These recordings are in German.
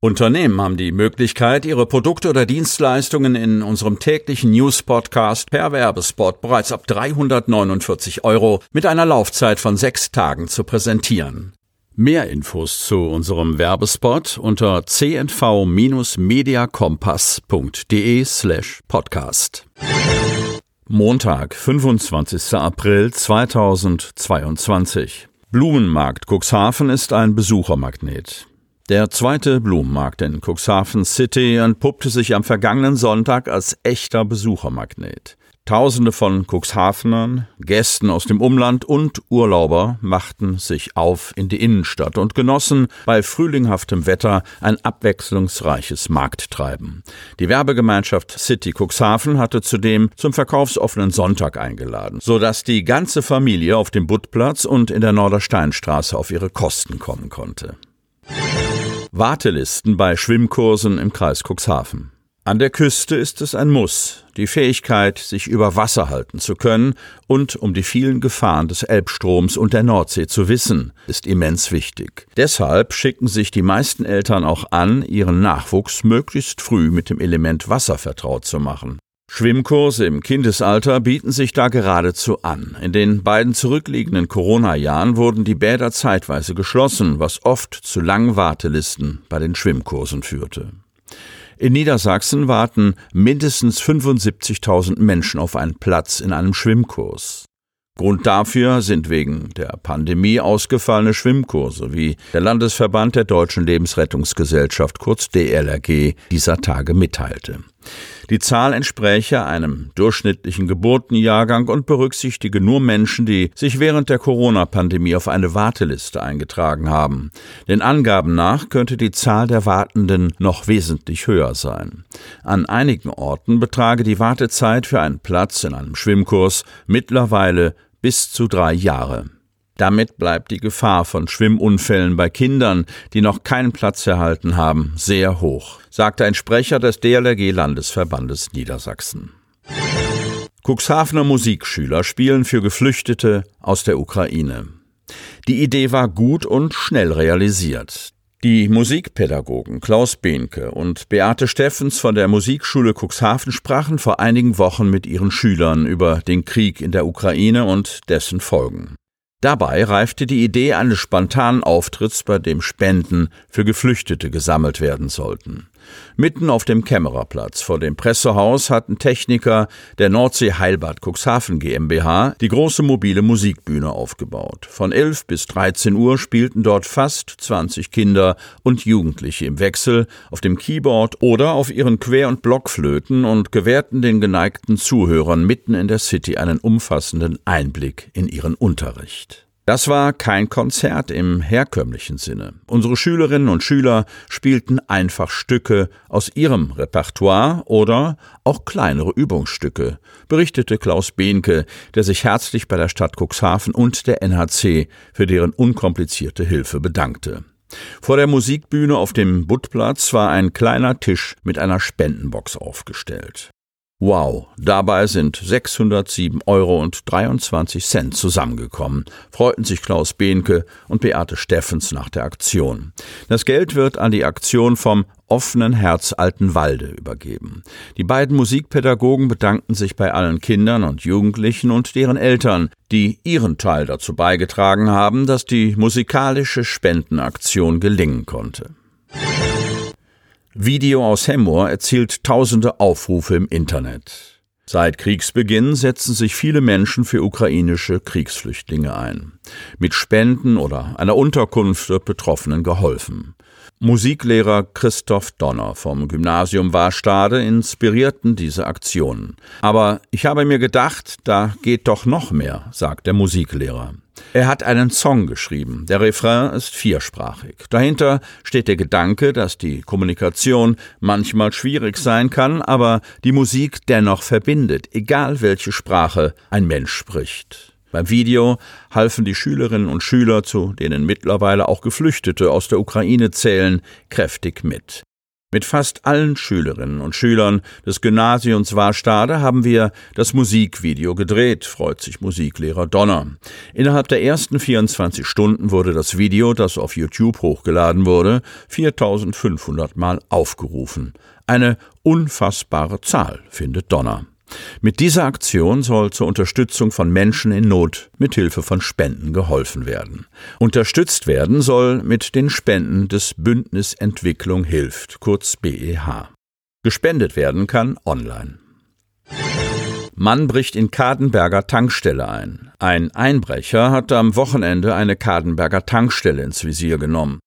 Unternehmen haben die Möglichkeit, ihre Produkte oder Dienstleistungen in unserem täglichen News-Podcast per Werbespot bereits ab 349 Euro mit einer Laufzeit von sechs Tagen zu präsentieren. Mehr Infos zu unserem Werbespot unter cnv-mediacompass.de slash podcast. Montag, 25. April 2022. Blumenmarkt Cuxhaven ist ein Besuchermagnet. Der zweite Blumenmarkt in Cuxhaven City entpuppte sich am vergangenen Sonntag als echter Besuchermagnet. Tausende von Cuxhavenern, Gästen aus dem Umland und Urlauber machten sich auf in die Innenstadt und genossen bei frühlinghaftem Wetter ein abwechslungsreiches Markttreiben. Die Werbegemeinschaft City Cuxhaven hatte zudem zum verkaufsoffenen Sonntag eingeladen, so dass die ganze Familie auf dem Buttplatz und in der Nordersteinstraße auf ihre Kosten kommen konnte. Wartelisten bei Schwimmkursen im Kreis Cuxhaven. An der Küste ist es ein Muss, die Fähigkeit, sich über Wasser halten zu können und um die vielen Gefahren des Elbstroms und der Nordsee zu wissen, ist immens wichtig. Deshalb schicken sich die meisten Eltern auch an, ihren Nachwuchs möglichst früh mit dem Element Wasser vertraut zu machen. Schwimmkurse im Kindesalter bieten sich da geradezu an. In den beiden zurückliegenden Corona-Jahren wurden die Bäder zeitweise geschlossen, was oft zu langen Wartelisten bei den Schwimmkursen führte. In Niedersachsen warten mindestens 75.000 Menschen auf einen Platz in einem Schwimmkurs. Grund dafür sind wegen der Pandemie ausgefallene Schwimmkurse, wie der Landesverband der Deutschen Lebensrettungsgesellschaft kurz DLRG dieser Tage mitteilte. Die Zahl entspräche einem durchschnittlichen Geburtenjahrgang und berücksichtige nur Menschen, die sich während der Corona-Pandemie auf eine Warteliste eingetragen haben. Den Angaben nach könnte die Zahl der Wartenden noch wesentlich höher sein. An einigen Orten betrage die Wartezeit für einen Platz in einem Schwimmkurs mittlerweile bis zu drei Jahre. Damit bleibt die Gefahr von Schwimmunfällen bei Kindern, die noch keinen Platz erhalten haben, sehr hoch, sagte ein Sprecher des DLRG-Landesverbandes Niedersachsen. Cuxhavener Musikschüler spielen für Geflüchtete aus der Ukraine. Die Idee war gut und schnell realisiert. Die Musikpädagogen Klaus Behnke und Beate Steffens von der Musikschule Cuxhaven sprachen vor einigen Wochen mit ihren Schülern über den Krieg in der Ukraine und dessen Folgen. Dabei reifte die Idee eines spontanen Auftritts, bei dem Spenden für Geflüchtete gesammelt werden sollten. Mitten auf dem Kämmererplatz vor dem Pressehaus hatten Techniker der Nordsee Heilbad Cuxhaven GmbH die große mobile Musikbühne aufgebaut. Von 11 bis 13 Uhr spielten dort fast 20 Kinder und Jugendliche im Wechsel auf dem Keyboard oder auf ihren Quer- und Blockflöten und gewährten den geneigten Zuhörern mitten in der City einen umfassenden Einblick in ihren Unterricht. Das war kein Konzert im herkömmlichen Sinne. Unsere Schülerinnen und Schüler spielten einfach Stücke aus ihrem Repertoire oder auch kleinere Übungsstücke, berichtete Klaus Behnke, der sich herzlich bei der Stadt Cuxhaven und der NHC für deren unkomplizierte Hilfe bedankte. Vor der Musikbühne auf dem Buttplatz war ein kleiner Tisch mit einer Spendenbox aufgestellt. Wow, dabei sind 607 Euro und 23 Cent zusammengekommen, freuten sich Klaus Behnke und Beate Steffens nach der Aktion. Das Geld wird an die Aktion vom offenen Herz Altenwalde übergeben. Die beiden Musikpädagogen bedankten sich bei allen Kindern und Jugendlichen und deren Eltern, die ihren Teil dazu beigetragen haben, dass die musikalische Spendenaktion gelingen konnte. Video aus Hemmoor erzielt tausende Aufrufe im Internet. Seit Kriegsbeginn setzen sich viele Menschen für ukrainische Kriegsflüchtlinge ein. Mit Spenden oder einer Unterkunft wird Betroffenen geholfen. Musiklehrer Christoph Donner vom Gymnasium Warstade inspirierten diese Aktionen. Aber ich habe mir gedacht, da geht doch noch mehr, sagt der Musiklehrer. Er hat einen Song geschrieben. Der Refrain ist viersprachig. Dahinter steht der Gedanke, dass die Kommunikation manchmal schwierig sein kann, aber die Musik dennoch verbindet, egal welche Sprache ein Mensch spricht. Beim Video halfen die Schülerinnen und Schüler, zu denen mittlerweile auch Geflüchtete aus der Ukraine zählen, kräftig mit. Mit fast allen Schülerinnen und Schülern des Gymnasiums Warstade haben wir das Musikvideo gedreht, freut sich Musiklehrer Donner. Innerhalb der ersten 24 Stunden wurde das Video, das auf YouTube hochgeladen wurde, 4500 Mal aufgerufen. Eine unfassbare Zahl, findet Donner. Mit dieser Aktion soll zur Unterstützung von Menschen in Not mit Hilfe von Spenden geholfen werden. Unterstützt werden soll mit den Spenden des Bündnis Entwicklung hilft, kurz BEH. Gespendet werden kann online. Mann bricht in Kadenberger Tankstelle ein. Ein Einbrecher hatte am Wochenende eine Kadenberger Tankstelle ins Visier genommen.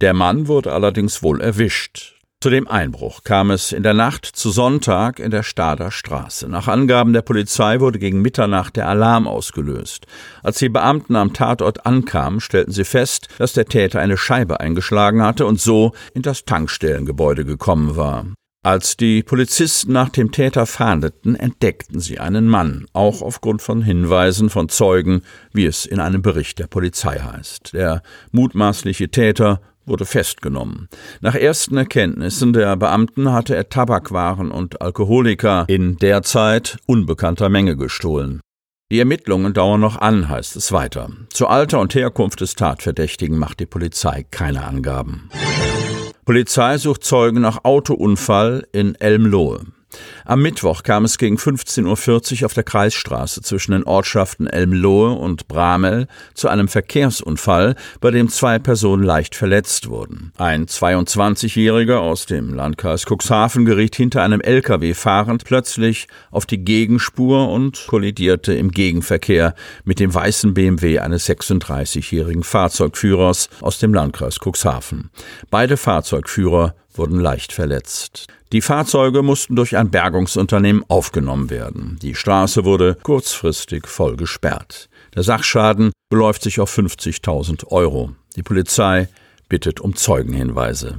Der Mann wurde allerdings wohl erwischt. Zu dem Einbruch kam es in der Nacht zu Sonntag in der Stader Straße. Nach Angaben der Polizei wurde gegen Mitternacht der Alarm ausgelöst. Als die Beamten am Tatort ankamen, stellten sie fest, dass der Täter eine Scheibe eingeschlagen hatte und so in das Tankstellengebäude gekommen war. Als die Polizisten nach dem Täter fahndeten, entdeckten sie einen Mann, auch aufgrund von Hinweisen von Zeugen, wie es in einem Bericht der Polizei heißt. Der mutmaßliche Täter wurde festgenommen. Nach ersten Erkenntnissen der Beamten hatte er Tabakwaren und Alkoholika in derzeit unbekannter Menge gestohlen. Die Ermittlungen dauern noch an, heißt es weiter. Zu Alter und Herkunft des Tatverdächtigen macht die Polizei keine Angaben. Polizei sucht Zeugen nach Autounfall in Elmlohe. Am Mittwoch kam es gegen 15.40 Uhr auf der Kreisstraße zwischen den Ortschaften Elmlohe und Bramel zu einem Verkehrsunfall, bei dem zwei Personen leicht verletzt wurden. Ein 22-Jähriger aus dem Landkreis Cuxhaven geriet hinter einem LKW fahrend plötzlich auf die Gegenspur und kollidierte im Gegenverkehr mit dem weißen BMW eines 36-jährigen Fahrzeugführers aus dem Landkreis Cuxhaven. Beide Fahrzeugführer wurden leicht verletzt. Die Fahrzeuge mussten durch ein Bergungsunternehmen aufgenommen werden. Die Straße wurde kurzfristig voll gesperrt. Der Sachschaden beläuft sich auf 50.000 Euro. Die Polizei bittet um Zeugenhinweise.